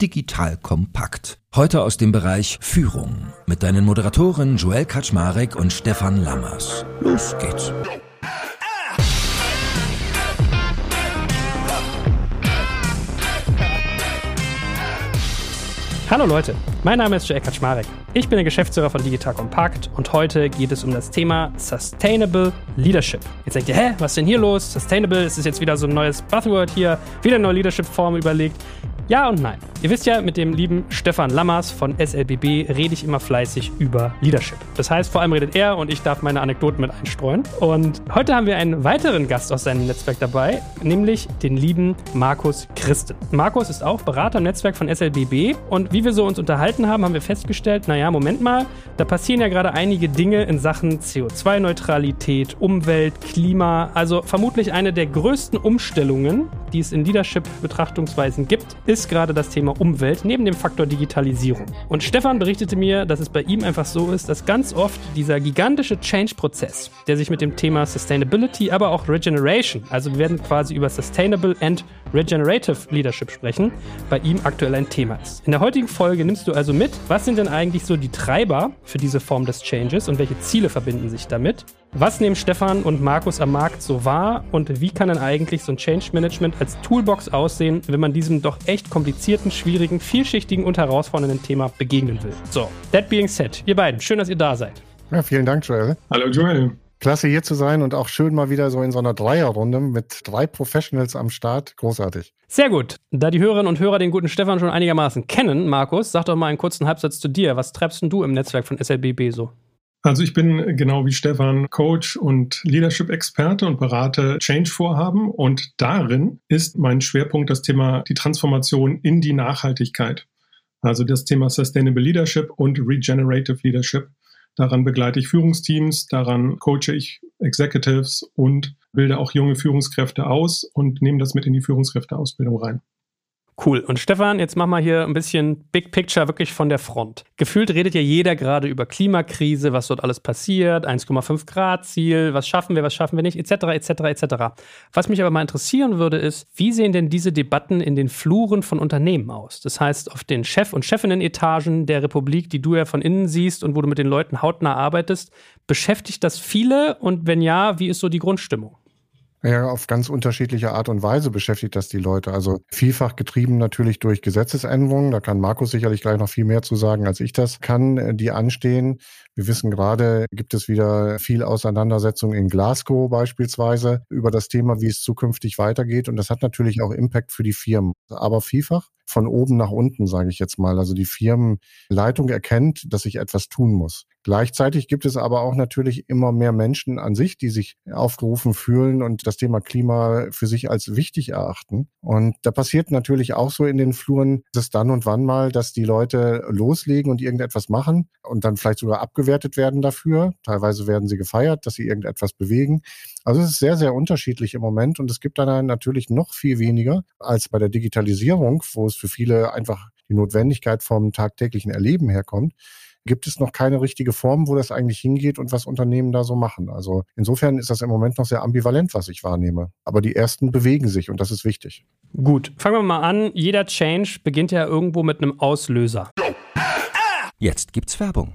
Digital kompakt. Heute aus dem Bereich Führung mit deinen Moderatoren Joel Kaczmarek und Stefan Lammers. Los geht's. Hallo Leute, mein Name ist Joel Kaczmarek. Ich bin der Geschäftsführer von Digital Compact und heute geht es um das Thema Sustainable Leadership. Jetzt denkt ihr, hä, was ist denn hier los? Sustainable, ist es jetzt wieder so ein neues Buzzword hier, wieder eine neue Leadership-Form überlegt. Ja und nein. Ihr wisst ja, mit dem lieben Stefan Lammers von SLBB rede ich immer fleißig über Leadership. Das heißt, vor allem redet er und ich darf meine Anekdoten mit einstreuen. Und heute haben wir einen weiteren Gast aus seinem Netzwerk dabei, nämlich den lieben Markus Christen. Markus ist auch Berater im Netzwerk von SLBB und wie wir so uns unterhalten haben, haben wir festgestellt, naja, Moment mal, da passieren ja gerade einige Dinge in Sachen CO2-Neutralität, Umwelt, Klima, also vermutlich eine der größten Umstellungen, die es in Leadership-Betrachtungsweisen gibt, ist gerade das Thema Umwelt neben dem Faktor Digitalisierung. Und Stefan berichtete mir, dass es bei ihm einfach so ist, dass ganz oft dieser gigantische Change-Prozess, der sich mit dem Thema Sustainability, aber auch Regeneration, also wir werden quasi über Sustainable and Regenerative Leadership sprechen, bei ihm aktuell ein Thema ist. In der heutigen Folge nimmst du also mit, was sind denn eigentlich so die Treiber für diese Form des Changes und welche Ziele verbinden sich damit? Was nehmen Stefan und Markus am Markt so wahr und wie kann denn eigentlich so ein Change Management als Toolbox aussehen, wenn man diesem doch echt komplizierten, schwierigen, vielschichtigen und herausfordernden Thema begegnen will? So, that being said, ihr beiden, schön, dass ihr da seid. Ja, vielen Dank, Joel. Hallo, Joel. Klasse hier zu sein und auch schön mal wieder so in so einer Dreierrunde mit drei Professionals am Start. Großartig. Sehr gut. Da die Hörerinnen und Hörer den guten Stefan schon einigermaßen kennen, Markus, sag doch mal einen kurzen Halbsatz zu dir. Was treibst denn du im Netzwerk von SLBB so? Also ich bin genau wie Stefan Coach und Leadership-Experte und berate Change-Vorhaben und darin ist mein Schwerpunkt das Thema die Transformation in die Nachhaltigkeit. Also das Thema Sustainable Leadership und Regenerative Leadership. Daran begleite ich Führungsteams, daran coache ich Executives und bilde auch junge Führungskräfte aus und nehme das mit in die Führungskräfteausbildung rein. Cool. Und Stefan, jetzt mach mal hier ein bisschen Big Picture wirklich von der Front. Gefühlt redet ja jeder gerade über Klimakrise, was dort alles passiert, 1,5 Grad Ziel, was schaffen wir, was schaffen wir nicht, etc., etc., etc. Was mich aber mal interessieren würde, ist, wie sehen denn diese Debatten in den Fluren von Unternehmen aus? Das heißt, auf den Chef- und Chefinnen-Etagen der Republik, die du ja von innen siehst und wo du mit den Leuten hautnah arbeitest, beschäftigt das viele? Und wenn ja, wie ist so die Grundstimmung? Ja, auf ganz unterschiedliche Art und Weise beschäftigt das die Leute. Also vielfach getrieben natürlich durch Gesetzesänderungen. Da kann Markus sicherlich gleich noch viel mehr zu sagen, als ich das kann, äh, die anstehen. Wir wissen gerade, gibt es wieder viel Auseinandersetzung in Glasgow beispielsweise über das Thema, wie es zukünftig weitergeht. Und das hat natürlich auch Impact für die Firmen. Aber vielfach von oben nach unten, sage ich jetzt mal. Also die Firmenleitung erkennt, dass sich etwas tun muss. Gleichzeitig gibt es aber auch natürlich immer mehr Menschen an sich, die sich aufgerufen fühlen und das Thema Klima für sich als wichtig erachten. Und da passiert natürlich auch so in den Fluren, dass dann und wann mal, dass die Leute loslegen und irgendetwas machen und dann vielleicht sogar abgewertet werden dafür. Teilweise werden sie gefeiert, dass sie irgendetwas bewegen. Also es ist sehr, sehr unterschiedlich im Moment und es gibt dann natürlich noch viel weniger als bei der Digitalisierung, wo es für viele einfach die Notwendigkeit vom tagtäglichen Erleben herkommt gibt es noch keine richtige Form, wo das eigentlich hingeht und was Unternehmen da so machen. Also insofern ist das im Moment noch sehr ambivalent, was ich wahrnehme. Aber die ersten bewegen sich und das ist wichtig. Gut, fangen wir mal an. Jeder Change beginnt ja irgendwo mit einem Auslöser. Jetzt gibt's Werbung.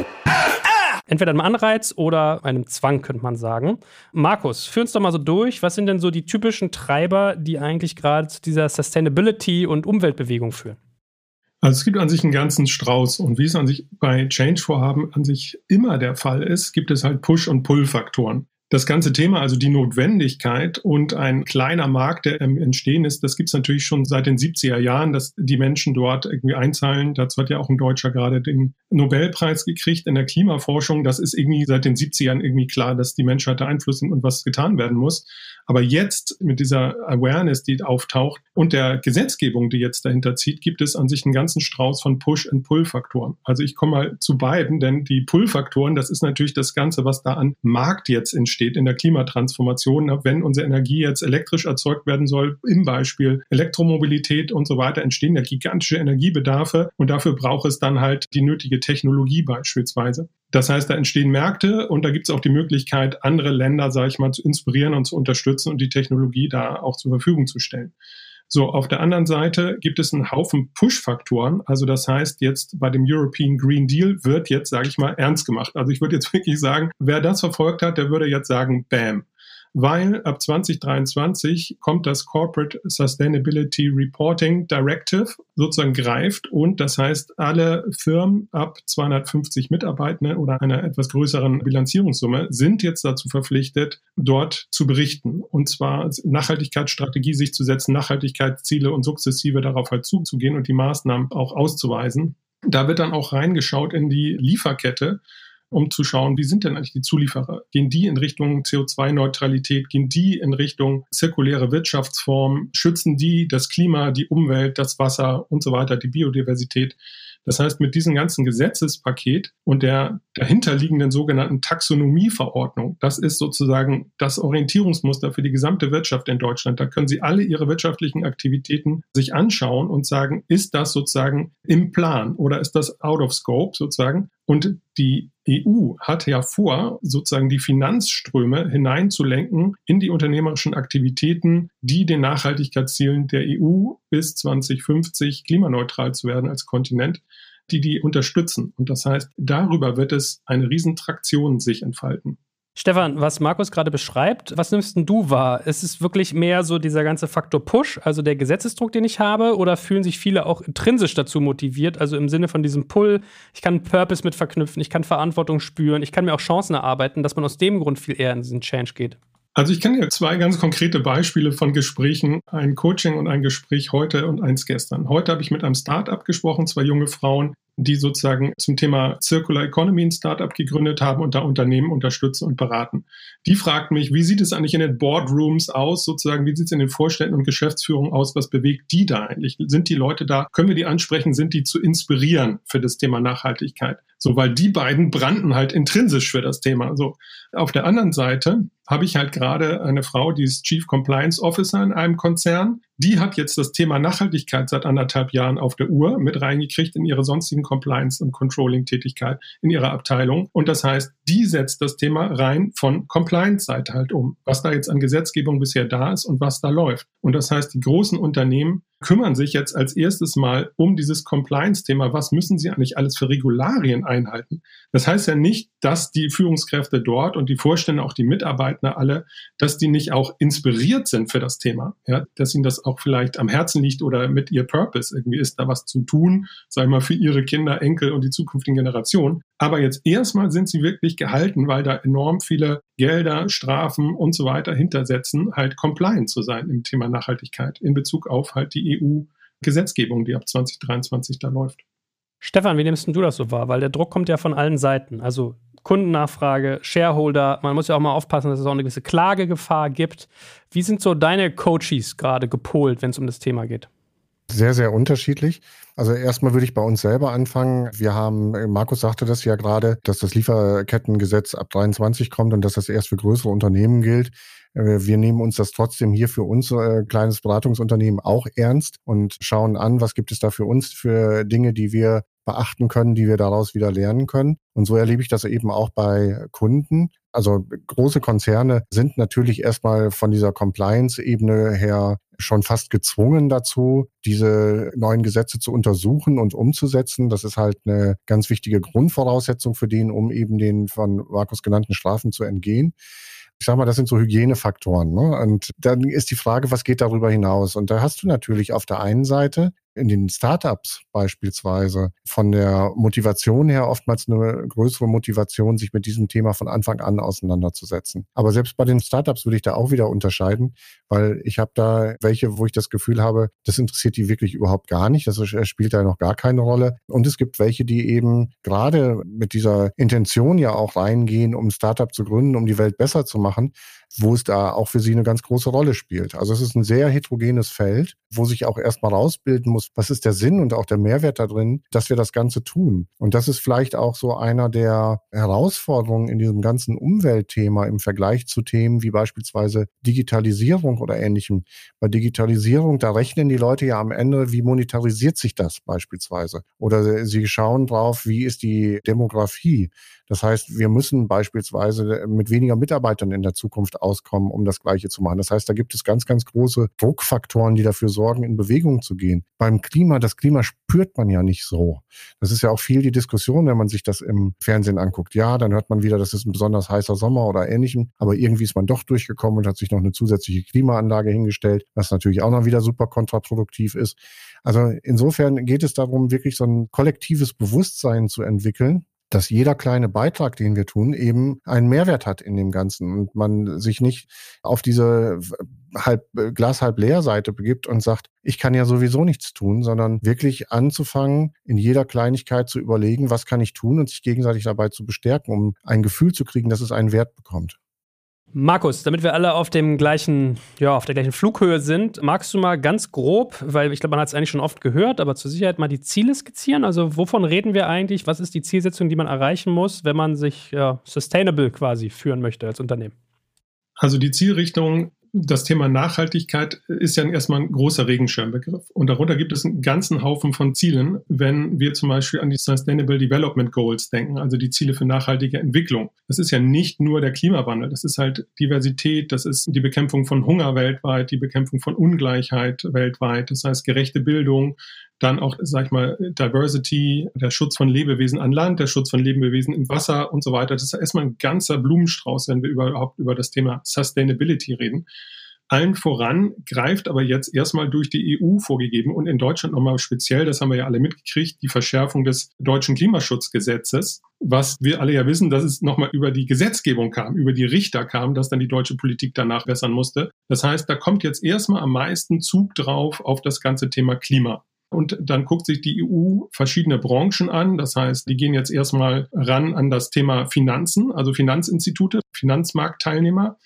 Entweder einem Anreiz oder einem Zwang, könnte man sagen. Markus, führ uns doch mal so durch. Was sind denn so die typischen Treiber, die eigentlich gerade zu dieser Sustainability- und Umweltbewegung führen? Also es gibt an sich einen ganzen Strauß und wie es an sich bei Change-Vorhaben an sich immer der Fall ist, gibt es halt Push- und Pull-Faktoren. Das ganze Thema, also die Notwendigkeit und ein kleiner Markt, der im Entstehen ist, das gibt es natürlich schon seit den 70er Jahren, dass die Menschen dort irgendwie einzahlen. Dazu hat ja auch ein Deutscher gerade den Nobelpreis gekriegt in der Klimaforschung. Das ist irgendwie seit den 70ern irgendwie klar, dass die Menschheit da Einfluss nimmt und was getan werden muss. Aber jetzt mit dieser Awareness, die auftaucht und der Gesetzgebung, die jetzt dahinter zieht, gibt es an sich einen ganzen Strauß von Push- und Pull-Faktoren. Also ich komme mal zu beiden, denn die Pull-Faktoren, das ist natürlich das Ganze, was da an Markt jetzt entsteht in der Klimatransformation. Wenn unsere Energie jetzt elektrisch erzeugt werden soll, im Beispiel Elektromobilität und so weiter, entstehen ja gigantische Energiebedarfe und dafür braucht es dann halt die nötige Technologie beispielsweise. Das heißt, da entstehen Märkte und da gibt es auch die Möglichkeit, andere Länder, sage ich mal, zu inspirieren und zu unterstützen und die Technologie da auch zur Verfügung zu stellen. So, auf der anderen Seite gibt es einen Haufen Push-Faktoren. Also das heißt, jetzt bei dem European Green Deal wird jetzt, sage ich mal, ernst gemacht. Also ich würde jetzt wirklich sagen, wer das verfolgt hat, der würde jetzt sagen, bam weil ab 2023 kommt das Corporate Sustainability Reporting Directive sozusagen greift und das heißt, alle Firmen ab 250 Mitarbeitenden oder einer etwas größeren Bilanzierungssumme sind jetzt dazu verpflichtet, dort zu berichten und zwar Nachhaltigkeitsstrategie sich zu setzen, Nachhaltigkeitsziele und sukzessive darauf halt zuzugehen und die Maßnahmen auch auszuweisen. Da wird dann auch reingeschaut in die Lieferkette um zu schauen, wie sind denn eigentlich die Zulieferer? Gehen die in Richtung CO2-Neutralität? Gehen die in Richtung zirkuläre Wirtschaftsform? Schützen die das Klima, die Umwelt, das Wasser und so weiter, die Biodiversität? Das heißt, mit diesem ganzen Gesetzespaket und der dahinterliegenden sogenannten Taxonomieverordnung, das ist sozusagen das Orientierungsmuster für die gesamte Wirtschaft in Deutschland. Da können Sie alle Ihre wirtschaftlichen Aktivitäten sich anschauen und sagen, ist das sozusagen im Plan oder ist das out of scope sozusagen? Und die EU hat ja vor, sozusagen die Finanzströme hineinzulenken in die unternehmerischen Aktivitäten, die den Nachhaltigkeitszielen der EU bis 2050 klimaneutral zu werden als Kontinent, die die unterstützen. Und das heißt, darüber wird es eine Riesentraktion sich entfalten. Stefan, was Markus gerade beschreibt, was nimmst denn du wahr? Ist es wirklich mehr so dieser ganze Faktor Push, also der Gesetzesdruck, den ich habe, oder fühlen sich viele auch intrinsisch dazu motiviert, also im Sinne von diesem Pull, ich kann Purpose mit verknüpfen, ich kann Verantwortung spüren, ich kann mir auch Chancen erarbeiten, dass man aus dem Grund viel eher in diesen Change geht? Also ich kann dir zwei ganz konkrete Beispiele von Gesprächen, ein Coaching und ein Gespräch heute und eins gestern. Heute habe ich mit einem Startup gesprochen, zwei junge Frauen, die sozusagen zum Thema Circular Economy ein Startup gegründet haben und da Unternehmen unterstützen und beraten. Die fragt mich, wie sieht es eigentlich in den Boardrooms aus, sozusagen, wie sieht es in den Vorständen und Geschäftsführungen aus, was bewegt die da eigentlich? Sind die Leute da, können wir die ansprechen, sind die zu inspirieren für das Thema Nachhaltigkeit? So, weil die beiden brannten halt intrinsisch für das Thema. So, auf der anderen Seite habe ich halt gerade eine Frau, die ist Chief Compliance Officer in einem Konzern. Die hat jetzt das Thema Nachhaltigkeit seit anderthalb Jahren auf der Uhr mit reingekriegt in ihre sonstigen Compliance- und Controlling-Tätigkeit in ihrer Abteilung. Und das heißt, die setzt das Thema rein von Compliance-Seite halt um, was da jetzt an Gesetzgebung bisher da ist und was da läuft. Und das heißt, die großen Unternehmen kümmern sich jetzt als erstes mal um dieses Compliance-Thema. Was müssen sie eigentlich alles für Regularien einhalten? Das heißt ja nicht, dass die Führungskräfte dort und die Vorstände, auch die Mitarbeiter alle, dass die nicht auch inspiriert sind für das Thema. Ja, dass ihnen das auch vielleicht am Herzen liegt oder mit ihr Purpose irgendwie ist, da was zu tun, sag ich mal, für ihre Kinder, Enkel und die zukünftigen Generationen. Aber jetzt erstmal sind sie wirklich gehalten, weil da enorm viele Gelder, Strafen und so weiter hintersetzen, halt compliant zu sein im Thema Nachhaltigkeit in Bezug auf halt die EU-Gesetzgebung, die ab 2023 da läuft. Stefan, wie nimmst du das so wahr? Weil der Druck kommt ja von allen Seiten. Also Kundennachfrage, Shareholder, man muss ja auch mal aufpassen, dass es auch eine gewisse Klagegefahr gibt. Wie sind so deine Coaches gerade gepolt, wenn es um das Thema geht? Sehr, sehr unterschiedlich. Also erstmal würde ich bei uns selber anfangen. Wir haben, Markus sagte das ja gerade, dass das Lieferkettengesetz ab 23 kommt und dass das erst für größere Unternehmen gilt. Äh, wir nehmen uns das trotzdem hier für unser äh, kleines Beratungsunternehmen auch ernst und schauen an, was gibt es da für uns für Dinge, die wir beachten können, die wir daraus wieder lernen können. Und so erlebe ich das eben auch bei Kunden. Also große Konzerne sind natürlich erstmal von dieser Compliance-Ebene her schon fast gezwungen dazu, diese neuen Gesetze zu untersuchen und umzusetzen. Das ist halt eine ganz wichtige Grundvoraussetzung für den, um eben den von Markus genannten Strafen zu entgehen ich sag mal, das sind so Hygienefaktoren. Ne? Und dann ist die Frage, was geht darüber hinaus? Und da hast du natürlich auf der einen Seite in den Startups beispielsweise von der Motivation her oftmals eine größere Motivation, sich mit diesem Thema von Anfang an auseinanderzusetzen. Aber selbst bei den Startups würde ich da auch wieder unterscheiden, weil ich habe da welche, wo ich das Gefühl habe, das interessiert die wirklich überhaupt gar nicht. Das spielt da noch gar keine Rolle. Und es gibt welche, die eben gerade mit dieser Intention ja auch reingehen, um ein Startup zu gründen, um die Welt besser zu machen, wo es da auch für sie eine ganz große Rolle spielt. Also es ist ein sehr heterogenes Feld, wo sich auch erstmal rausbilden muss, was ist der Sinn und auch der Mehrwert da drin, dass wir das Ganze tun. Und das ist vielleicht auch so einer der Herausforderungen in diesem ganzen Umweltthema im Vergleich zu Themen wie beispielsweise Digitalisierung oder ähnlichem. Bei Digitalisierung, da rechnen die Leute ja am Ende, wie monetarisiert sich das beispielsweise? Oder sie schauen drauf, wie ist die Demografie? Das heißt, wir müssen beispielsweise mit weniger Mitarbeitern in der Zukunft auskommen, um das Gleiche zu machen. Das heißt, da gibt es ganz, ganz große Druckfaktoren, die dafür sorgen, in Bewegung zu gehen. Beim Klima, das Klima spürt man ja nicht so. Das ist ja auch viel die Diskussion, wenn man sich das im Fernsehen anguckt. Ja, dann hört man wieder, das ist ein besonders heißer Sommer oder ähnlichem. Aber irgendwie ist man doch durchgekommen und hat sich noch eine zusätzliche Klimaanlage hingestellt, was natürlich auch noch wieder super kontraproduktiv ist. Also insofern geht es darum, wirklich so ein kollektives Bewusstsein zu entwickeln, dass jeder kleine Beitrag, den wir tun, eben einen Mehrwert hat in dem Ganzen und man sich nicht auf diese halb äh, Glas halb leer Seite begibt und sagt, ich kann ja sowieso nichts tun, sondern wirklich anzufangen, in jeder Kleinigkeit zu überlegen, was kann ich tun und sich gegenseitig dabei zu bestärken, um ein Gefühl zu kriegen, dass es einen Wert bekommt. Markus, damit wir alle auf dem gleichen, ja, auf der gleichen Flughöhe sind, magst du mal ganz grob, weil ich glaube, man hat es eigentlich schon oft gehört, aber zur Sicherheit mal die Ziele skizzieren? Also wovon reden wir eigentlich? Was ist die Zielsetzung, die man erreichen muss, wenn man sich ja, sustainable quasi führen möchte als Unternehmen? Also die Zielrichtung das Thema Nachhaltigkeit ist ja erstmal ein großer Regenschirmbegriff. Und darunter gibt es einen ganzen Haufen von Zielen, wenn wir zum Beispiel an die Sustainable Development Goals denken, also die Ziele für nachhaltige Entwicklung. Das ist ja nicht nur der Klimawandel, das ist halt Diversität, das ist die Bekämpfung von Hunger weltweit, die Bekämpfung von Ungleichheit weltweit, das heißt gerechte Bildung, dann auch, sag ich mal, Diversity, der Schutz von Lebewesen an Land, der Schutz von Lebewesen im Wasser und so weiter. Das ist erstmal ein ganzer Blumenstrauß, wenn wir überhaupt über das Thema Sustainability reden. Allen voran greift aber jetzt erstmal durch die EU vorgegeben und in Deutschland nochmal speziell, das haben wir ja alle mitgekriegt, die Verschärfung des deutschen Klimaschutzgesetzes, was wir alle ja wissen, dass es nochmal über die Gesetzgebung kam, über die Richter kam, dass dann die deutsche Politik danach bessern musste. Das heißt, da kommt jetzt erstmal am meisten Zug drauf auf das ganze Thema Klima. Und dann guckt sich die EU verschiedene Branchen an. Das heißt, die gehen jetzt erstmal ran an das Thema Finanzen, also Finanzinstitute, Finanzmarktteilnehmer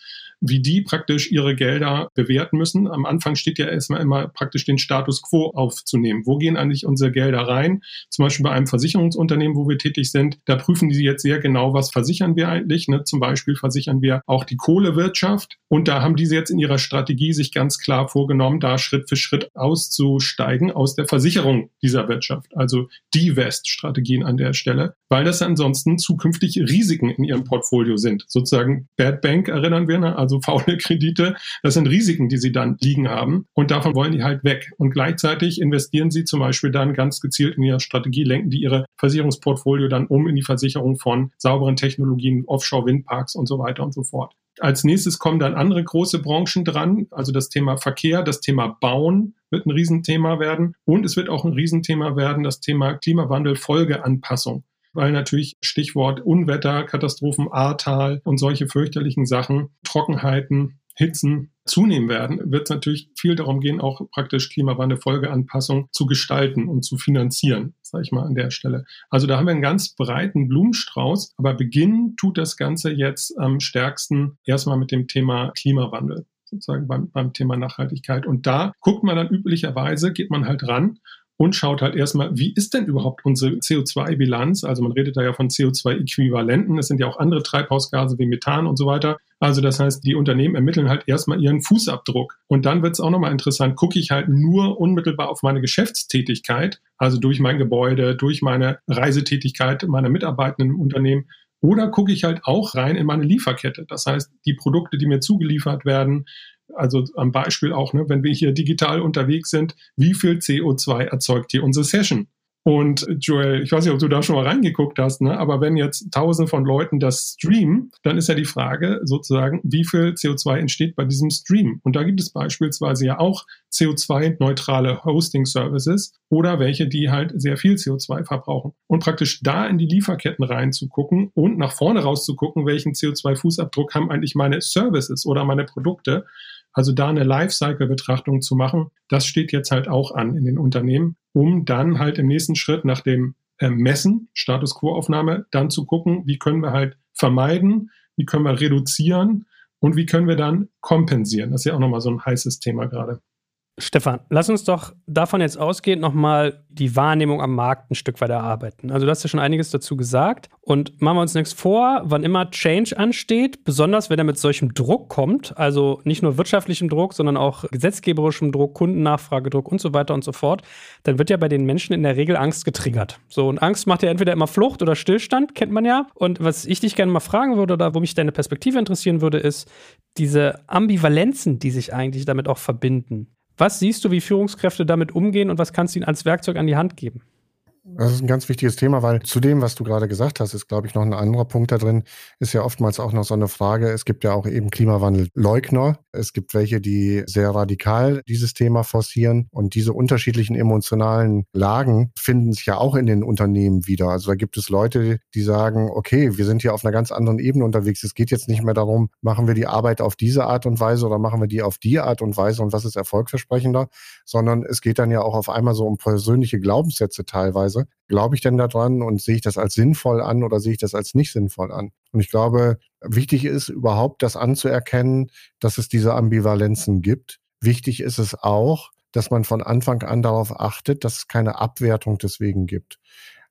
wie die praktisch ihre Gelder bewerten müssen. Am Anfang steht ja erstmal immer praktisch den Status quo aufzunehmen. Wo gehen eigentlich unsere Gelder rein? Zum Beispiel bei einem Versicherungsunternehmen, wo wir tätig sind, da prüfen die jetzt sehr genau, was versichern wir eigentlich. Ne? Zum Beispiel versichern wir auch die Kohlewirtschaft. Und da haben diese jetzt in ihrer Strategie sich ganz klar vorgenommen, da Schritt für Schritt auszusteigen aus der Versicherung dieser Wirtschaft. Also die West-Strategien an der Stelle, weil das ansonsten zukünftig Risiken in ihrem Portfolio sind. Sozusagen Bad Bank erinnern wir, ne? also faule Kredite, das sind Risiken, die sie dann liegen haben. Und davon wollen die halt weg. Und gleichzeitig investieren sie zum Beispiel dann ganz gezielt in ihre Strategie, lenken die ihre Versicherungsportfolio dann um in die Versicherung von sauberen Technologien, Offshore-Windparks und so weiter und so fort. Als nächstes kommen dann andere große Branchen dran, also das Thema Verkehr, das Thema Bauen wird ein Riesenthema werden. Und es wird auch ein Riesenthema werden, das Thema Klimawandel, Folgeanpassung weil natürlich Stichwort Unwetter, Katastrophen, Ahrtal und solche fürchterlichen Sachen, Trockenheiten, Hitzen zunehmen werden, wird es natürlich viel darum gehen, auch praktisch Klimawandel-Folgeanpassung zu gestalten und zu finanzieren, sage ich mal an der Stelle. Also da haben wir einen ganz breiten Blumenstrauß, aber beginnen tut das Ganze jetzt am stärksten erstmal mit dem Thema Klimawandel. sozusagen beim, beim Thema Nachhaltigkeit. Und da guckt man dann üblicherweise, geht man halt ran und schaut halt erstmal, wie ist denn überhaupt unsere CO2-Bilanz? Also man redet da ja von CO2-Äquivalenten. Es sind ja auch andere Treibhausgase wie Methan und so weiter. Also das heißt, die Unternehmen ermitteln halt erstmal ihren Fußabdruck. Und dann wird es auch nochmal interessant, gucke ich halt nur unmittelbar auf meine Geschäftstätigkeit, also durch mein Gebäude, durch meine Reisetätigkeit meiner Mitarbeitenden im Unternehmen, oder gucke ich halt auch rein in meine Lieferkette. Das heißt, die Produkte, die mir zugeliefert werden, also am Beispiel auch, ne, wenn wir hier digital unterwegs sind, wie viel CO2 erzeugt hier unsere Session? Und Joel, ich weiß nicht, ob du da schon mal reingeguckt hast, ne? aber wenn jetzt tausende von Leuten das streamen, dann ist ja die Frage sozusagen, wie viel CO2 entsteht bei diesem Stream? Und da gibt es beispielsweise ja auch CO2-neutrale Hosting-Services oder welche, die halt sehr viel CO2 verbrauchen. Und praktisch da in die Lieferketten reinzugucken und nach vorne rauszugucken, welchen CO2-Fußabdruck haben eigentlich meine Services oder meine Produkte. Also da eine Lifecycle-Betrachtung zu machen, das steht jetzt halt auch an in den Unternehmen um dann halt im nächsten Schritt nach dem äh, Messen, Status Quo-Aufnahme, dann zu gucken, wie können wir halt vermeiden, wie können wir reduzieren und wie können wir dann kompensieren. Das ist ja auch nochmal so ein heißes Thema gerade. Stefan, lass uns doch davon jetzt ausgehend nochmal die Wahrnehmung am Markt ein Stück weit erarbeiten. Also du hast ja schon einiges dazu gesagt und machen wir uns nichts vor, wann immer Change ansteht, besonders wenn er mit solchem Druck kommt, also nicht nur wirtschaftlichem Druck, sondern auch gesetzgeberischem Druck, Kundennachfragedruck und so weiter und so fort, dann wird ja bei den Menschen in der Regel Angst getriggert. So, und Angst macht ja entweder immer Flucht oder Stillstand, kennt man ja. Und was ich dich gerne mal fragen würde oder wo mich deine Perspektive interessieren würde, ist diese Ambivalenzen, die sich eigentlich damit auch verbinden. Was siehst du, wie Führungskräfte damit umgehen und was kannst du ihnen als Werkzeug an die Hand geben? Das ist ein ganz wichtiges Thema, weil zu dem, was du gerade gesagt hast, ist, glaube ich, noch ein anderer Punkt da drin, ist ja oftmals auch noch so eine Frage. Es gibt ja auch eben Klimawandelleugner. Es gibt welche, die sehr radikal dieses Thema forcieren. Und diese unterschiedlichen emotionalen Lagen finden sich ja auch in den Unternehmen wieder. Also da gibt es Leute, die sagen, okay, wir sind hier auf einer ganz anderen Ebene unterwegs. Es geht jetzt nicht mehr darum, machen wir die Arbeit auf diese Art und Weise oder machen wir die auf die Art und Weise und was ist erfolgversprechender, sondern es geht dann ja auch auf einmal so um persönliche Glaubenssätze teilweise Phase. Glaube ich denn daran und sehe ich das als sinnvoll an oder sehe ich das als nicht sinnvoll an? Und ich glaube, wichtig ist überhaupt das anzuerkennen, dass es diese Ambivalenzen gibt. Wichtig ist es auch, dass man von Anfang an darauf achtet, dass es keine Abwertung deswegen gibt.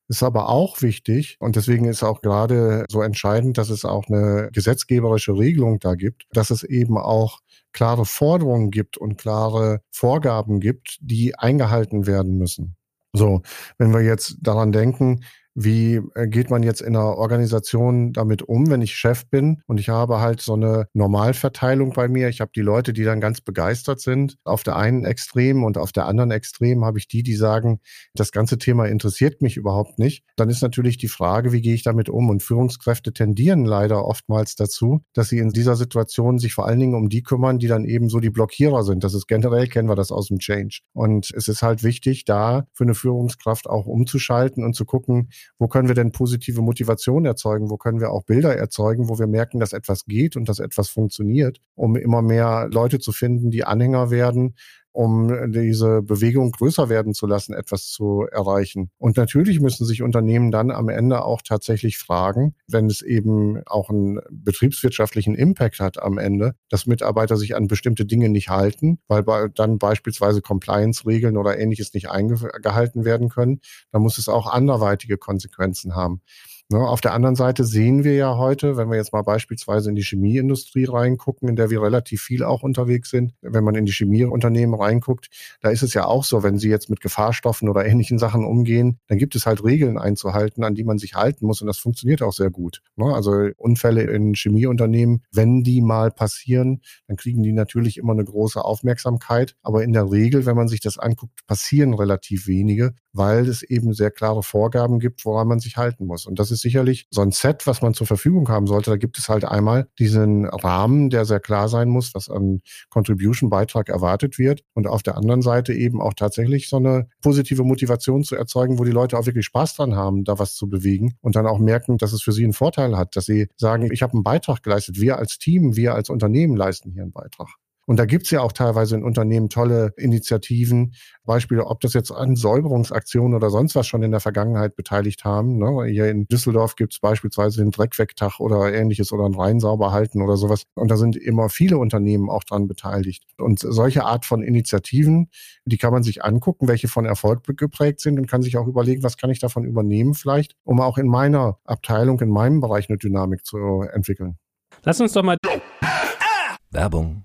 Ist aber auch wichtig und deswegen ist auch gerade so entscheidend, dass es auch eine gesetzgeberische Regelung da gibt, dass es eben auch klare Forderungen gibt und klare Vorgaben gibt, die eingehalten werden müssen. So, wenn wir jetzt daran denken, wie äh, geht man jetzt in einer Organisation damit um, wenn ich Chef bin und ich habe halt so eine Normalverteilung bei mir. Ich habe die Leute, die dann ganz begeistert sind. Auf der einen Extrem und auf der anderen Extrem habe ich die, die sagen, das ganze Thema interessiert mich überhaupt nicht. Dann ist natürlich die Frage, wie gehe ich damit um? Und Führungskräfte tendieren leider oftmals dazu, dass sie in dieser Situation sich vor allen Dingen um die kümmern, die dann eben so die Blockierer sind. Das ist generell, kennen wir das aus dem Change. Und es ist halt wichtig, da für eine Führungskraft auch umzuschalten und zu gucken, wo können wir denn positive Motivation erzeugen? Wo können wir auch Bilder erzeugen, wo wir merken, dass etwas geht und dass etwas funktioniert, um immer mehr Leute zu finden, die Anhänger werden, um diese Bewegung größer werden zu lassen, etwas zu erreichen. Und natürlich müssen sich Unternehmen dann am Ende auch tatsächlich fragen, wenn es eben auch einen betriebswirtschaftlichen Impact hat am Ende, dass Mitarbeiter sich an bestimmte Dinge nicht halten, weil dann beispielsweise Compliance-Regeln oder ähnliches nicht eingehalten werden können, dann muss es auch anderweitige Konsequenzen haben. Ne, auf der anderen Seite sehen wir ja heute, wenn wir jetzt mal beispielsweise in die Chemieindustrie reingucken, in der wir relativ viel auch unterwegs sind, wenn man in die Chemieunternehmen reinguckt, da ist es ja auch so, wenn sie jetzt mit Gefahrstoffen oder ähnlichen Sachen umgehen, dann gibt es halt Regeln einzuhalten, an die man sich halten muss und das funktioniert auch sehr gut. Ne, also Unfälle in Chemieunternehmen, wenn die mal passieren, dann kriegen die natürlich immer eine große Aufmerksamkeit, aber in der Regel, wenn man sich das anguckt, passieren relativ wenige, weil es eben sehr klare Vorgaben gibt, woran man sich halten muss. Und das ist sicherlich so ein Set, was man zur Verfügung haben sollte. Da gibt es halt einmal diesen Rahmen, der sehr klar sein muss, was an Contribution-Beitrag erwartet wird. Und auf der anderen Seite eben auch tatsächlich so eine positive Motivation zu erzeugen, wo die Leute auch wirklich Spaß dran haben, da was zu bewegen und dann auch merken, dass es für sie einen Vorteil hat, dass sie sagen, ich habe einen Beitrag geleistet. Wir als Team, wir als Unternehmen leisten hier einen Beitrag. Und da gibt's ja auch teilweise in Unternehmen tolle Initiativen, Beispiele, ob das jetzt an Säuberungsaktionen oder sonst was schon in der Vergangenheit beteiligt haben. Ne? Hier in Düsseldorf gibt's beispielsweise den Dreckwegtag oder ähnliches oder ein Rhein sauber halten oder sowas. Und da sind immer viele Unternehmen auch dran beteiligt. Und solche Art von Initiativen, die kann man sich angucken, welche von Erfolg geprägt sind und kann sich auch überlegen, was kann ich davon übernehmen vielleicht, um auch in meiner Abteilung, in meinem Bereich eine Dynamik zu entwickeln. Lass uns doch mal Werbung.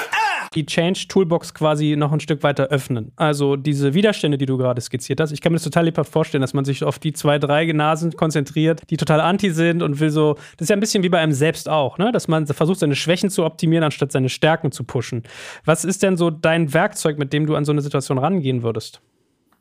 die Change Toolbox quasi noch ein Stück weiter öffnen. Also diese Widerstände, die du gerade skizziert hast. Ich kann mir das total lebhaft vorstellen, dass man sich auf die zwei, drei Nasen konzentriert, die total anti sind und will so, das ist ja ein bisschen wie bei einem selbst auch, ne? dass man versucht, seine Schwächen zu optimieren, anstatt seine Stärken zu pushen. Was ist denn so dein Werkzeug, mit dem du an so eine Situation rangehen würdest?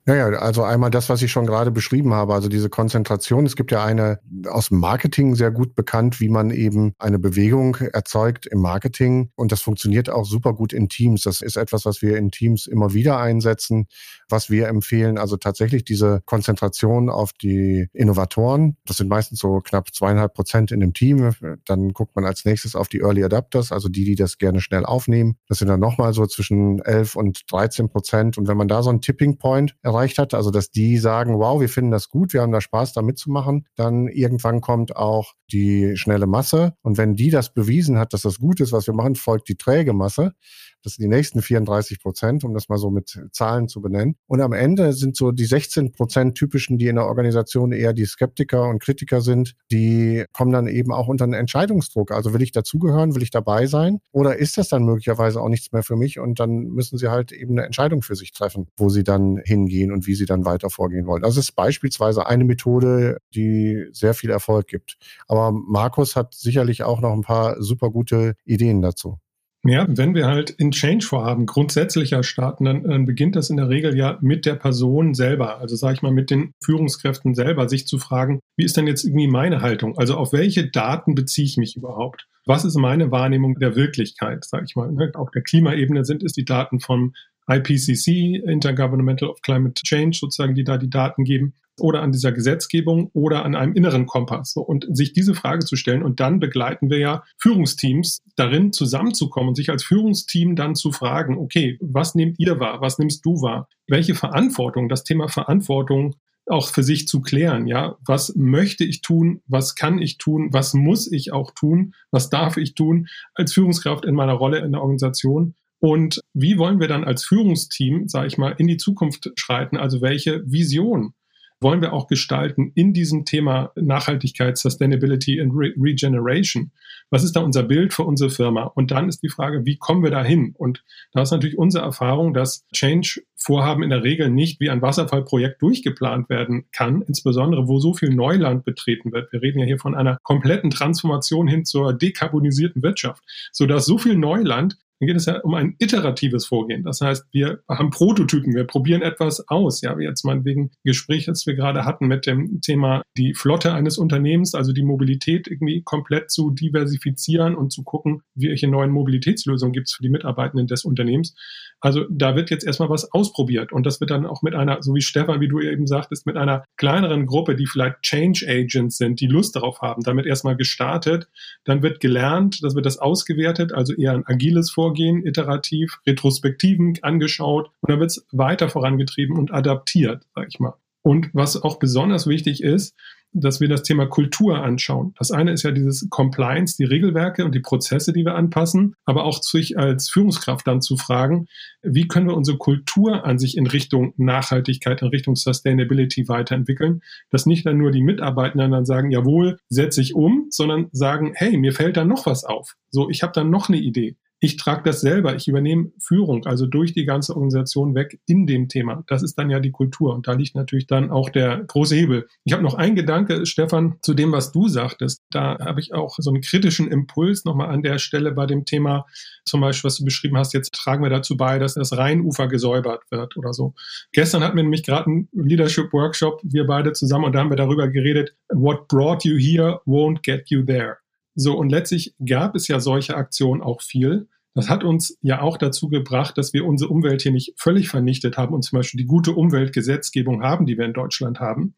Ja, ja, also einmal das, was ich schon gerade beschrieben habe, also diese Konzentration. Es gibt ja eine aus dem Marketing sehr gut bekannt, wie man eben eine Bewegung erzeugt im Marketing. Und das funktioniert auch super gut in Teams. Das ist etwas, was wir in Teams immer wieder einsetzen, was wir empfehlen. Also tatsächlich diese Konzentration auf die Innovatoren. Das sind meistens so knapp zweieinhalb Prozent in dem Team. Dann guckt man als nächstes auf die Early Adapters, also die, die das gerne schnell aufnehmen. Das sind dann nochmal so zwischen 11 und 13 Prozent. Und wenn man da so einen Tipping Point erreicht hat, also dass die sagen, wow, wir finden das gut, wir haben da Spaß, da mitzumachen, dann irgendwann kommt auch die schnelle Masse. Und wenn die das bewiesen hat, dass das gut ist, was wir machen, folgt die träge Masse. Das sind die nächsten 34 Prozent, um das mal so mit Zahlen zu benennen. Und am Ende sind so die 16 Prozent typischen, die in der Organisation eher die Skeptiker und Kritiker sind, die kommen dann eben auch unter einen Entscheidungsdruck. Also will ich dazugehören, will ich dabei sein? Oder ist das dann möglicherweise auch nichts mehr für mich? Und dann müssen sie halt eben eine Entscheidung für sich treffen, wo sie dann hingehen und wie sie dann weiter vorgehen wollen. Das ist beispielsweise eine Methode, die sehr viel Erfolg gibt. Aber Markus hat sicherlich auch noch ein paar super gute Ideen dazu. Ja, wenn wir halt in Change-Vorhaben grundsätzlicher starten, dann, dann beginnt das in der Regel ja mit der Person selber. Also sage ich mal, mit den Führungskräften selber, sich zu fragen, wie ist denn jetzt irgendwie meine Haltung? Also auf welche Daten beziehe ich mich überhaupt? Was ist meine Wahrnehmung der Wirklichkeit, sage ich mal? Ne? Auf der Klimaebene sind es die Daten vom IPCC, Intergovernmental of Climate Change, sozusagen, die da die Daten geben oder an dieser Gesetzgebung oder an einem inneren Kompass. Und sich diese Frage zu stellen und dann begleiten wir ja Führungsteams darin zusammenzukommen und sich als Führungsteam dann zu fragen, okay, was nehmt ihr wahr? Was nimmst du wahr? Welche Verantwortung, das Thema Verantwortung auch für sich zu klären, ja, was möchte ich tun, was kann ich tun, was muss ich auch tun, was darf ich tun als Führungskraft in meiner Rolle in der Organisation und wie wollen wir dann als Führungsteam, sage ich mal, in die Zukunft schreiten? Also welche Vision wollen wir auch gestalten in diesem Thema Nachhaltigkeit, Sustainability and Re Regeneration? Was ist da unser Bild für unsere Firma? Und dann ist die Frage, wie kommen wir da hin? Und da ist natürlich unsere Erfahrung, dass Change-Vorhaben in der Regel nicht wie ein Wasserfallprojekt durchgeplant werden kann, insbesondere wo so viel Neuland betreten wird. Wir reden ja hier von einer kompletten Transformation hin zur dekarbonisierten Wirtschaft, sodass so viel Neuland dann geht es ja um ein iteratives Vorgehen. Das heißt, wir haben Prototypen, wir probieren etwas aus. Ja, wie jetzt mal wegen Gespräch, das wir gerade hatten mit dem Thema die Flotte eines Unternehmens, also die Mobilität irgendwie komplett zu diversifizieren und zu gucken, welche neuen Mobilitätslösungen gibt es für die Mitarbeitenden des Unternehmens. Also da wird jetzt erstmal was ausprobiert und das wird dann auch mit einer, so wie Stefan, wie du eben sagtest, mit einer kleineren Gruppe, die vielleicht Change Agents sind, die Lust darauf haben, damit erstmal gestartet. Dann wird gelernt, das wird das ausgewertet, also eher ein agiles Vorgehen, iterativ, retrospektiven angeschaut und dann wird es weiter vorangetrieben und adaptiert, sag ich mal. Und was auch besonders wichtig ist, dass wir das Thema Kultur anschauen. Das eine ist ja dieses Compliance, die Regelwerke und die Prozesse, die wir anpassen, aber auch sich als Führungskraft dann zu fragen, wie können wir unsere Kultur an sich in Richtung Nachhaltigkeit, in Richtung Sustainability weiterentwickeln, dass nicht dann nur die Mitarbeitenden dann sagen, jawohl, setze ich um, sondern sagen, hey, mir fällt da noch was auf. So, ich habe dann noch eine Idee ich trage das selber, ich übernehme Führung, also durch die ganze Organisation weg in dem Thema. Das ist dann ja die Kultur und da liegt natürlich dann auch der große Hebel. Ich habe noch einen Gedanke, Stefan, zu dem, was du sagtest. Da habe ich auch so einen kritischen Impuls nochmal an der Stelle bei dem Thema, zum Beispiel, was du beschrieben hast, jetzt tragen wir dazu bei, dass das Rheinufer gesäubert wird oder so. Gestern hatten wir nämlich gerade einen Leadership Workshop, wir beide zusammen, und da haben wir darüber geredet, what brought you here won't get you there. So, und letztlich gab es ja solche Aktionen auch viel. Das hat uns ja auch dazu gebracht, dass wir unsere Umwelt hier nicht völlig vernichtet haben und zum Beispiel die gute Umweltgesetzgebung haben, die wir in Deutschland haben.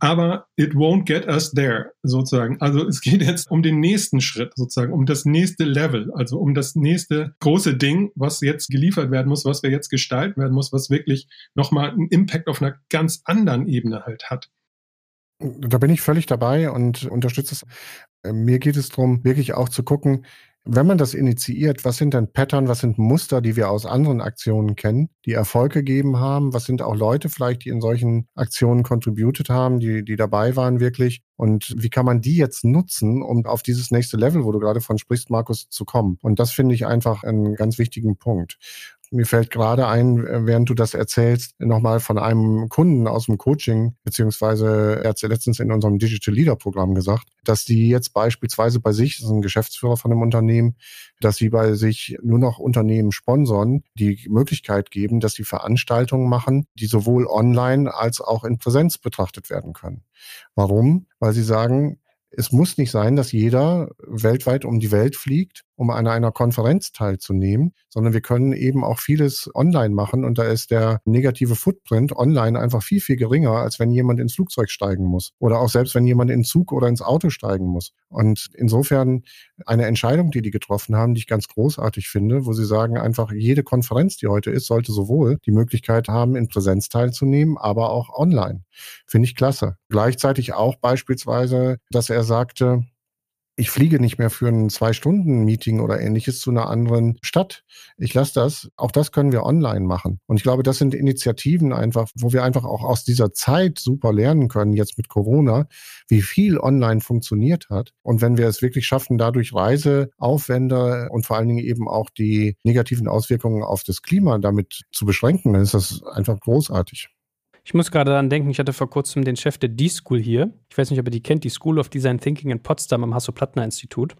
Aber it won't get us there, sozusagen. Also es geht jetzt um den nächsten Schritt, sozusagen, um das nächste Level, also um das nächste große Ding, was jetzt geliefert werden muss, was wir jetzt gestalten werden muss, was wirklich nochmal einen Impact auf einer ganz anderen Ebene halt hat. Da bin ich völlig dabei und unterstütze es. Äh, mir geht es darum, wirklich auch zu gucken, wenn man das initiiert, was sind denn Pattern, was sind Muster, die wir aus anderen Aktionen kennen, die Erfolg gegeben haben? Was sind auch Leute vielleicht, die in solchen Aktionen contributed haben, die, die dabei waren wirklich? Und wie kann man die jetzt nutzen, um auf dieses nächste Level, wo du gerade von sprichst, Markus, zu kommen? Und das finde ich einfach einen ganz wichtigen Punkt. Mir fällt gerade ein, während du das erzählst, nochmal von einem Kunden aus dem Coaching, beziehungsweise er hat letztens in unserem Digital Leader Programm gesagt, dass die jetzt beispielsweise bei sich, das ist ein Geschäftsführer von einem Unternehmen, dass sie bei sich nur noch Unternehmen sponsern, die Möglichkeit geben, dass sie Veranstaltungen machen, die sowohl online als auch in Präsenz betrachtet werden können. Warum? Weil sie sagen, es muss nicht sein, dass jeder weltweit um die Welt fliegt, um an einer Konferenz teilzunehmen, sondern wir können eben auch vieles online machen und da ist der negative Footprint online einfach viel, viel geringer, als wenn jemand ins Flugzeug steigen muss oder auch selbst wenn jemand in Zug oder ins Auto steigen muss. Und insofern eine Entscheidung, die die getroffen haben, die ich ganz großartig finde, wo sie sagen, einfach jede Konferenz, die heute ist, sollte sowohl die Möglichkeit haben, in Präsenz teilzunehmen, aber auch online. Finde ich klasse. Gleichzeitig auch beispielsweise, dass er sagte, ich fliege nicht mehr für ein Zwei-Stunden-Meeting oder ähnliches zu einer anderen Stadt. Ich lasse das. Auch das können wir online machen. Und ich glaube, das sind Initiativen einfach, wo wir einfach auch aus dieser Zeit super lernen können, jetzt mit Corona, wie viel online funktioniert hat. Und wenn wir es wirklich schaffen, dadurch Reiseaufwände und vor allen Dingen eben auch die negativen Auswirkungen auf das Klima damit zu beschränken, dann ist das einfach großartig. Ich muss gerade daran denken, ich hatte vor kurzem den Chef der D-School hier. Ich weiß nicht, ob ihr die kennt, die School of Design Thinking in Potsdam am Hasso-Plattner-Institut.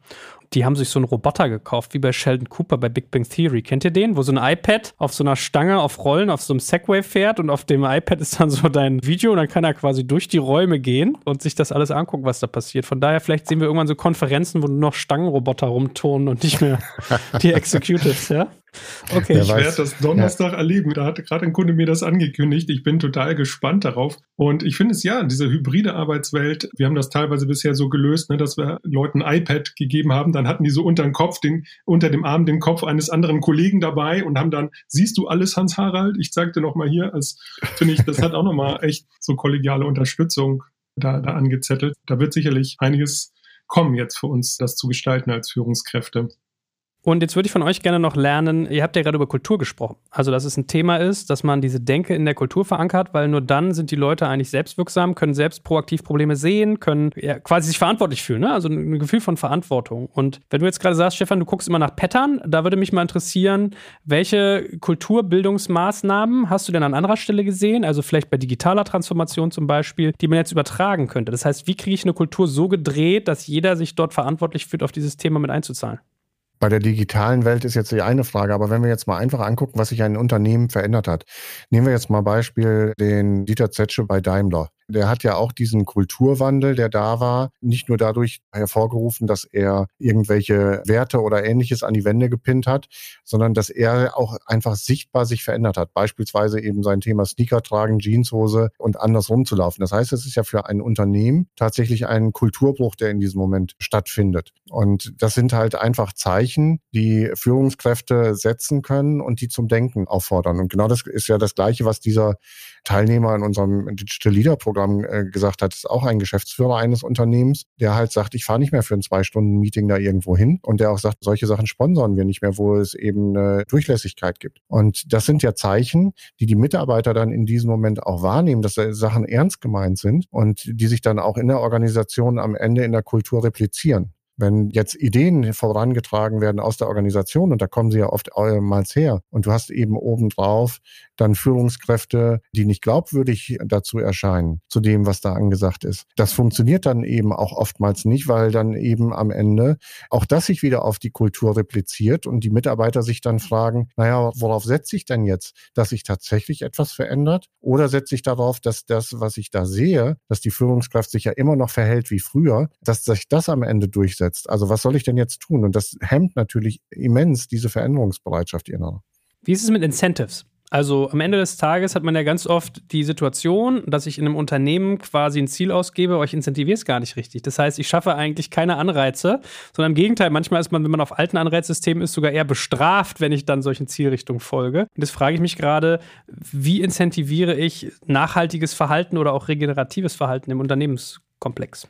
Die haben sich so einen Roboter gekauft, wie bei Sheldon Cooper bei Big Bang Theory. Kennt ihr den? Wo so ein iPad auf so einer Stange auf Rollen auf so einem Segway fährt und auf dem iPad ist dann so dein Video und dann kann er quasi durch die Räume gehen und sich das alles angucken, was da passiert. Von daher, vielleicht sehen wir irgendwann so Konferenzen, wo nur noch Stangenroboter rumturnen und nicht mehr die Executives, ja? Okay, ich werde das Donnerstag ja. erleben. Da hatte gerade ein Kunde mir das angekündigt. Ich bin total gespannt darauf. Und ich finde es ja, diese hybride Arbeitswelt, wir haben das teilweise bisher so gelöst, ne, dass wir Leuten ein iPad gegeben haben. Dann hatten die so unter dem Kopf, den, unter dem Arm den Kopf eines anderen Kollegen dabei und haben dann, siehst du alles, Hans Harald? Ich zeig dir nochmal hier. Als finde ich, das hat auch nochmal echt so kollegiale Unterstützung da, da angezettelt. Da wird sicherlich einiges kommen jetzt für uns, das zu gestalten als Führungskräfte. Und jetzt würde ich von euch gerne noch lernen, ihr habt ja gerade über Kultur gesprochen. Also, dass es ein Thema ist, dass man diese Denke in der Kultur verankert, weil nur dann sind die Leute eigentlich selbstwirksam, können selbst proaktiv Probleme sehen, können ja, quasi sich verantwortlich fühlen, ne? also ein Gefühl von Verantwortung. Und wenn du jetzt gerade sagst, Stefan, du guckst immer nach Pattern, da würde mich mal interessieren, welche Kulturbildungsmaßnahmen hast du denn an anderer Stelle gesehen, also vielleicht bei digitaler Transformation zum Beispiel, die man jetzt übertragen könnte? Das heißt, wie kriege ich eine Kultur so gedreht, dass jeder sich dort verantwortlich fühlt, auf dieses Thema mit einzuzahlen? Bei der digitalen Welt ist jetzt die eine Frage, aber wenn wir jetzt mal einfach angucken, was sich ein Unternehmen verändert hat. Nehmen wir jetzt mal Beispiel den Dieter Zetsche bei Daimler. Der hat ja auch diesen Kulturwandel, der da war, nicht nur dadurch hervorgerufen, dass er irgendwelche Werte oder ähnliches an die Wände gepinnt hat, sondern dass er auch einfach sichtbar sich verändert hat. Beispielsweise eben sein Thema Sneaker tragen, Jeanshose und anders rumzulaufen. Das heißt, es ist ja für ein Unternehmen tatsächlich ein Kulturbruch, der in diesem Moment stattfindet. Und das sind halt einfach Zeichen, die Führungskräfte setzen können und die zum Denken auffordern. Und genau das ist ja das Gleiche, was dieser Teilnehmer in unserem Digital Leader Programm Programm äh, gesagt hat, ist auch ein Geschäftsführer eines Unternehmens, der halt sagt, ich fahre nicht mehr für ein Zwei-Stunden-Meeting da irgendwo hin und der auch sagt, solche Sachen sponsern wir nicht mehr, wo es eben eine Durchlässigkeit gibt. Und das sind ja Zeichen, die die Mitarbeiter dann in diesem Moment auch wahrnehmen, dass Sachen ernst gemeint sind und die sich dann auch in der Organisation am Ende in der Kultur replizieren. Wenn jetzt Ideen vorangetragen werden aus der Organisation, und da kommen sie ja oftmals her, und du hast eben obendrauf dann Führungskräfte, die nicht glaubwürdig dazu erscheinen, zu dem, was da angesagt ist. Das funktioniert dann eben auch oftmals nicht, weil dann eben am Ende auch das sich wieder auf die Kultur repliziert und die Mitarbeiter sich dann fragen, naja, worauf setze ich denn jetzt? Dass sich tatsächlich etwas verändert? Oder setze ich darauf, dass das, was ich da sehe, dass die Führungskraft sich ja immer noch verhält wie früher, dass sich das am Ende durchsetzt? Also was soll ich denn jetzt tun? Und das hemmt natürlich immens diese Veränderungsbereitschaft innerer. Wie ist es mit Incentives? Also am Ende des Tages hat man ja ganz oft die Situation, dass ich in einem Unternehmen quasi ein Ziel ausgebe, euch incentiviere es gar nicht richtig. Das heißt, ich schaffe eigentlich keine Anreize, sondern im Gegenteil, manchmal ist man, wenn man auf alten Anreizsystemen ist, sogar eher bestraft, wenn ich dann solchen Zielrichtungen folge. Und das frage ich mich gerade, wie incentiviere ich nachhaltiges Verhalten oder auch regeneratives Verhalten im Unternehmenskomplex?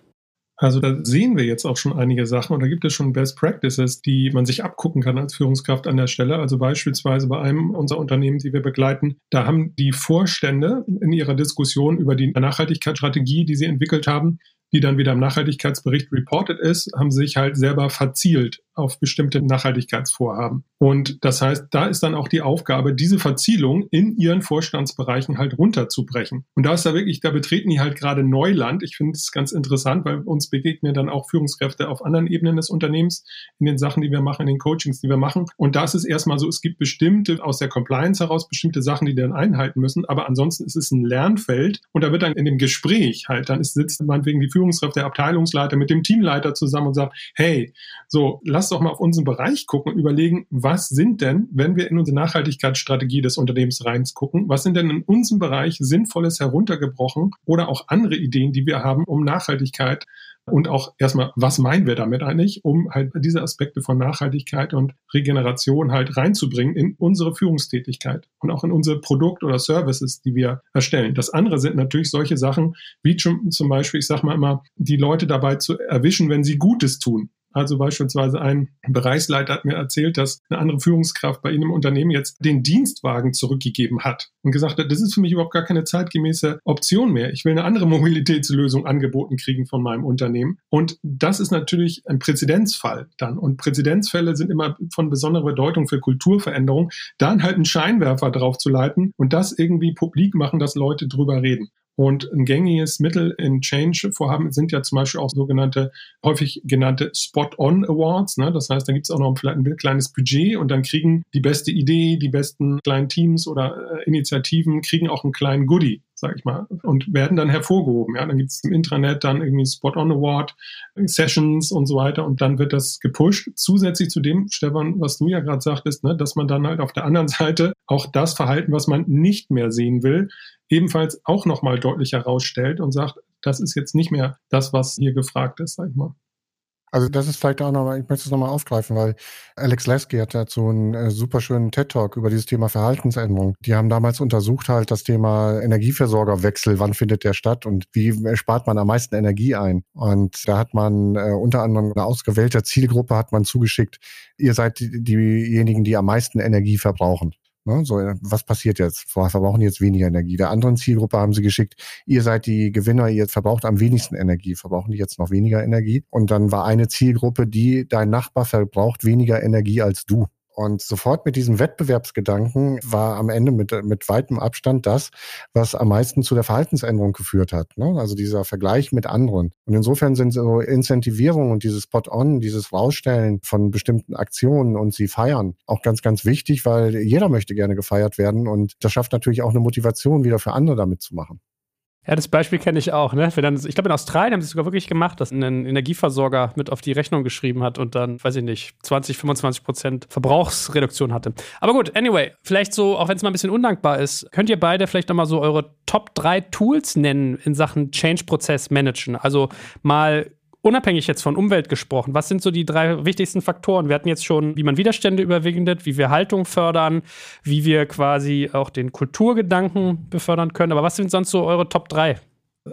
Also da sehen wir jetzt auch schon einige Sachen und da gibt es schon Best Practices, die man sich abgucken kann als Führungskraft an der Stelle. Also beispielsweise bei einem unserer Unternehmen, die wir begleiten, da haben die Vorstände in ihrer Diskussion über die Nachhaltigkeitsstrategie, die sie entwickelt haben, die dann wieder im Nachhaltigkeitsbericht reported ist, haben sich halt selber verzielt auf bestimmte Nachhaltigkeitsvorhaben. Und das heißt, da ist dann auch die Aufgabe, diese Verzielung in ihren Vorstandsbereichen halt runterzubrechen. Und da ist da wirklich, da betreten die halt gerade Neuland. Ich finde es ganz interessant, weil uns begegnen dann auch Führungskräfte auf anderen Ebenen des Unternehmens in den Sachen, die wir machen, in den Coachings, die wir machen. Und da ist erstmal so, es gibt bestimmte aus der Compliance heraus bestimmte Sachen, die dann einhalten müssen. Aber ansonsten ist es ein Lernfeld. Und da wird dann in dem Gespräch halt, dann ist, sitzt meinetwegen die Führungskraft, der Abteilungsleiter mit dem Teamleiter zusammen und sagt, hey, so, lass doch mal auf unseren Bereich gucken und überlegen, was sind denn, wenn wir in unsere Nachhaltigkeitsstrategie des Unternehmens reingucken, was sind denn in unserem Bereich Sinnvolles heruntergebrochen oder auch andere Ideen, die wir haben, um Nachhaltigkeit und auch erstmal, was meinen wir damit eigentlich, um halt diese Aspekte von Nachhaltigkeit und Regeneration halt reinzubringen in unsere Führungstätigkeit und auch in unsere Produkt- oder Services, die wir erstellen. Das andere sind natürlich solche Sachen, wie zum Beispiel, ich sage mal immer, die Leute dabei zu erwischen, wenn sie Gutes tun. Also beispielsweise ein Bereichsleiter hat mir erzählt, dass eine andere Führungskraft bei Ihnen im Unternehmen jetzt den Dienstwagen zurückgegeben hat und gesagt hat, das ist für mich überhaupt gar keine zeitgemäße Option mehr. Ich will eine andere Mobilitätslösung angeboten kriegen von meinem Unternehmen. Und das ist natürlich ein Präzedenzfall dann. Und Präzedenzfälle sind immer von besonderer Bedeutung für Kulturveränderung, dann halt einen Scheinwerfer drauf zu leiten und das irgendwie publik machen, dass Leute drüber reden. Und ein gängiges Mittel in Change-Vorhaben sind ja zum Beispiel auch sogenannte, häufig genannte Spot-on-Awards. Ne? Das heißt, da gibt es auch noch vielleicht ein kleines Budget und dann kriegen die beste Idee, die besten kleinen Teams oder äh, Initiativen, kriegen auch einen kleinen Goodie sag ich mal, und werden dann hervorgehoben. Ja, dann gibt es im Intranet dann irgendwie Spot-on Award, Sessions und so weiter und dann wird das gepusht. Zusätzlich zu dem, Stefan, was du ja gerade sagtest, ne, dass man dann halt auf der anderen Seite auch das Verhalten, was man nicht mehr sehen will, ebenfalls auch nochmal deutlich herausstellt und sagt, das ist jetzt nicht mehr das, was hier gefragt ist, sag ich mal. Also das ist vielleicht auch nochmal, ich möchte es nochmal aufgreifen, weil Alex Lasky hat dazu einen äh, super schönen TED-Talk über dieses Thema Verhaltensänderung. Die haben damals untersucht halt das Thema Energieversorgerwechsel, wann findet der statt und wie spart man am meisten Energie ein. Und da hat man äh, unter anderem eine ausgewählte Zielgruppe hat man zugeschickt, ihr seid diejenigen, die am meisten Energie verbrauchen. Ne? So, was passiert jetzt? Wir verbrauchen jetzt weniger Energie. Der anderen Zielgruppe haben sie geschickt, ihr seid die Gewinner, ihr verbraucht am wenigsten Energie. Verbrauchen die jetzt noch weniger Energie? Und dann war eine Zielgruppe, die dein Nachbar verbraucht weniger Energie als du. Und sofort mit diesem Wettbewerbsgedanken war am Ende mit, mit weitem Abstand das, was am meisten zu der Verhaltensänderung geführt hat. Ne? Also dieser Vergleich mit anderen. Und insofern sind so Incentivierung und dieses Spot-on, dieses Rausstellen von bestimmten Aktionen und sie feiern auch ganz, ganz wichtig, weil jeder möchte gerne gefeiert werden und das schafft natürlich auch eine Motivation wieder für andere damit zu machen. Ja, das Beispiel kenne ich auch. Ne? Dann, ich glaube, in Australien haben sie es sogar wirklich gemacht, dass ein Energieversorger mit auf die Rechnung geschrieben hat und dann, weiß ich nicht, 20, 25 Prozent Verbrauchsreduktion hatte. Aber gut, anyway, vielleicht so, auch wenn es mal ein bisschen undankbar ist, könnt ihr beide vielleicht nochmal so eure Top 3 Tools nennen in Sachen Change-Prozess managen? Also mal Unabhängig jetzt von Umwelt gesprochen, was sind so die drei wichtigsten Faktoren? Wir hatten jetzt schon, wie man Widerstände überwindet, wie wir Haltung fördern, wie wir quasi auch den Kulturgedanken befördern können. Aber was sind sonst so eure Top 3?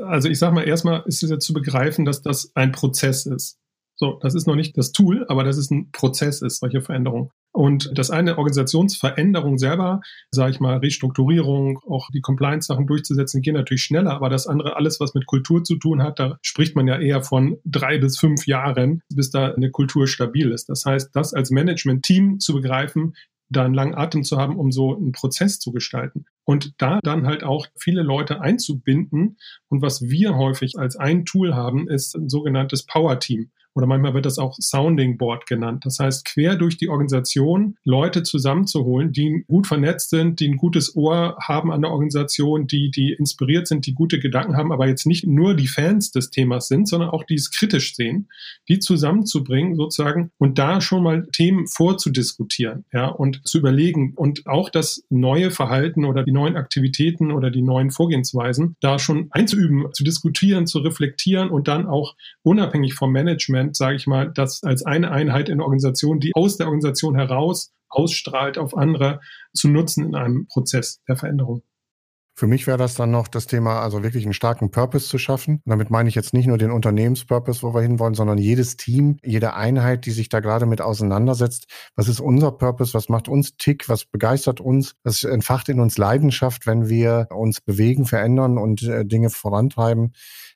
Also ich sage mal, erstmal ist es ja zu begreifen, dass das ein Prozess ist. So, das ist noch nicht das Tool, aber dass es ein Prozess ist, solche Veränderungen. Und das eine Organisationsveränderung selber, sage ich mal, Restrukturierung, auch die Compliance-Sachen durchzusetzen, gehen natürlich schneller, aber das andere, alles, was mit Kultur zu tun hat, da spricht man ja eher von drei bis fünf Jahren, bis da eine Kultur stabil ist. Das heißt, das als Management-Team zu begreifen, da einen langen Atem zu haben, um so einen Prozess zu gestalten. Und da dann halt auch viele Leute einzubinden. Und was wir häufig als ein Tool haben, ist ein sogenanntes Power Team oder manchmal wird das auch Sounding Board genannt. Das heißt, quer durch die Organisation Leute zusammenzuholen, die gut vernetzt sind, die ein gutes Ohr haben an der Organisation, die, die inspiriert sind, die gute Gedanken haben, aber jetzt nicht nur die Fans des Themas sind, sondern auch die es kritisch sehen, die zusammenzubringen sozusagen und da schon mal Themen vorzudiskutieren, ja, und zu überlegen und auch das neue Verhalten oder die neuen Aktivitäten oder die neuen Vorgehensweisen da schon einzuüben, zu diskutieren, zu reflektieren und dann auch unabhängig vom Management Management, sage ich mal, das als eine Einheit in der Organisation, die aus der Organisation heraus ausstrahlt auf andere, zu nutzen in einem Prozess der Veränderung. Für mich wäre das dann noch das Thema, also wirklich einen starken Purpose zu schaffen. Und damit meine ich jetzt nicht nur den Unternehmenspurpose, wo wir hinwollen, sondern jedes Team, jede Einheit, die sich da gerade mit auseinandersetzt. Was ist unser Purpose? Was macht uns Tick? Was begeistert uns? Was entfacht in uns Leidenschaft, wenn wir uns bewegen, verändern und äh, Dinge vorantreiben?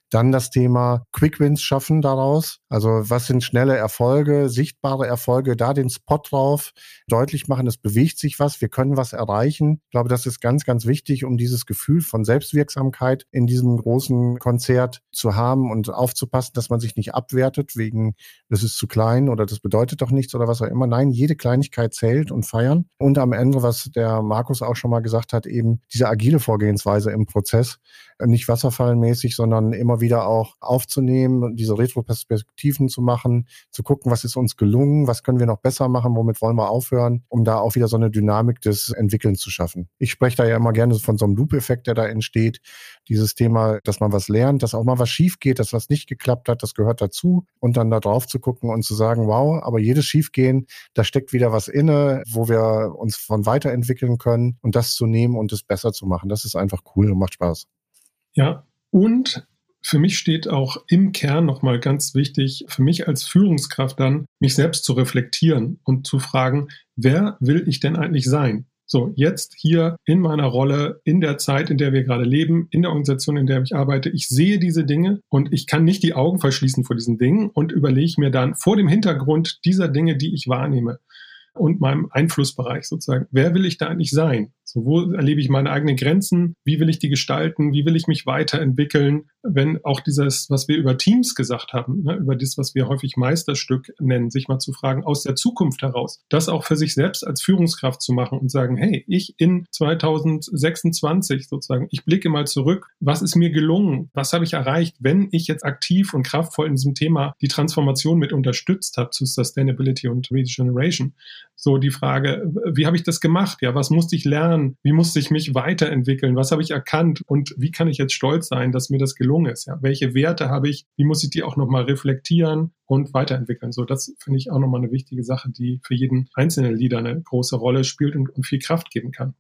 Dann das Thema Quick Wins schaffen daraus. Also was sind schnelle Erfolge, sichtbare Erfolge, da den Spot drauf, deutlich machen, es bewegt sich was, wir können was erreichen. Ich glaube, das ist ganz, ganz wichtig, um dieses Gefühl von Selbstwirksamkeit in diesem großen Konzert zu haben und aufzupassen, dass man sich nicht abwertet wegen, das ist zu klein oder das bedeutet doch nichts oder was auch immer. Nein, jede Kleinigkeit zählt und feiern. Und am Ende, was der Markus auch schon mal gesagt hat, eben diese agile Vorgehensweise im Prozess, nicht wasserfallmäßig, sondern immer wieder auch aufzunehmen, diese Retroperspektiven zu machen, zu gucken, was ist uns gelungen, was können wir noch besser machen, womit wollen wir aufhören, um da auch wieder so eine Dynamik des Entwickelns zu schaffen. Ich spreche da ja immer gerne von so einem Loop-Effekt, der da entsteht. Dieses Thema, dass man was lernt, dass auch mal was schief geht, dass was nicht geklappt hat, das gehört dazu. Und dann da drauf zu gucken und zu sagen, wow, aber jedes Schiefgehen, da steckt wieder was inne, wo wir uns von weiterentwickeln können und das zu nehmen und es besser zu machen. Das ist einfach cool und macht Spaß. Ja, und für mich steht auch im Kern nochmal ganz wichtig, für mich als Führungskraft dann, mich selbst zu reflektieren und zu fragen, wer will ich denn eigentlich sein? So, jetzt hier in meiner Rolle, in der Zeit, in der wir gerade leben, in der Organisation, in der ich arbeite, ich sehe diese Dinge und ich kann nicht die Augen verschließen vor diesen Dingen und überlege mir dann vor dem Hintergrund dieser Dinge, die ich wahrnehme und meinem Einflussbereich sozusagen, wer will ich da eigentlich sein? So, wo erlebe ich meine eigenen Grenzen? Wie will ich die gestalten? Wie will ich mich weiterentwickeln? Wenn auch dieses, was wir über Teams gesagt haben, ne, über das, was wir häufig Meisterstück nennen, sich mal zu fragen, aus der Zukunft heraus, das auch für sich selbst als Führungskraft zu machen und sagen, hey, ich in 2026 sozusagen, ich blicke mal zurück, was ist mir gelungen? Was habe ich erreicht, wenn ich jetzt aktiv und kraftvoll in diesem Thema die Transformation mit unterstützt habe zu Sustainability und Regeneration? So die Frage, wie habe ich das gemacht? Ja, was musste ich lernen? Wie musste ich mich weiterentwickeln? Was habe ich erkannt? Und wie kann ich jetzt stolz sein, dass mir das gelungen ist? Ja, welche Werte habe ich? Wie muss ich die auch nochmal reflektieren und weiterentwickeln? So, das finde ich auch nochmal eine wichtige Sache, die für jeden einzelnen Leader eine große Rolle spielt und, und viel Kraft geben kann.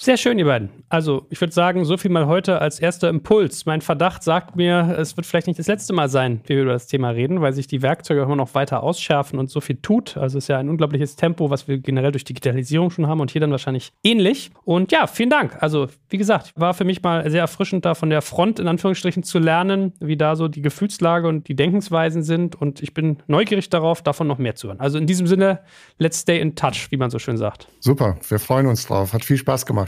Sehr schön, ihr beiden. Also, ich würde sagen, so viel mal heute als erster Impuls. Mein Verdacht sagt mir, es wird vielleicht nicht das letzte Mal sein, wie wir über das Thema reden, weil sich die Werkzeuge immer noch weiter ausschärfen und so viel tut. Also, es ist ja ein unglaubliches Tempo, was wir generell durch Digitalisierung schon haben und hier dann wahrscheinlich ähnlich. Und ja, vielen Dank. Also, wie gesagt, war für mich mal sehr erfrischend, da von der Front in Anführungsstrichen zu lernen, wie da so die Gefühlslage und die Denkensweisen sind. Und ich bin neugierig darauf, davon noch mehr zu hören. Also, in diesem Sinne, let's stay in touch, wie man so schön sagt. Super, wir freuen uns drauf. Hat viel Spaß gemacht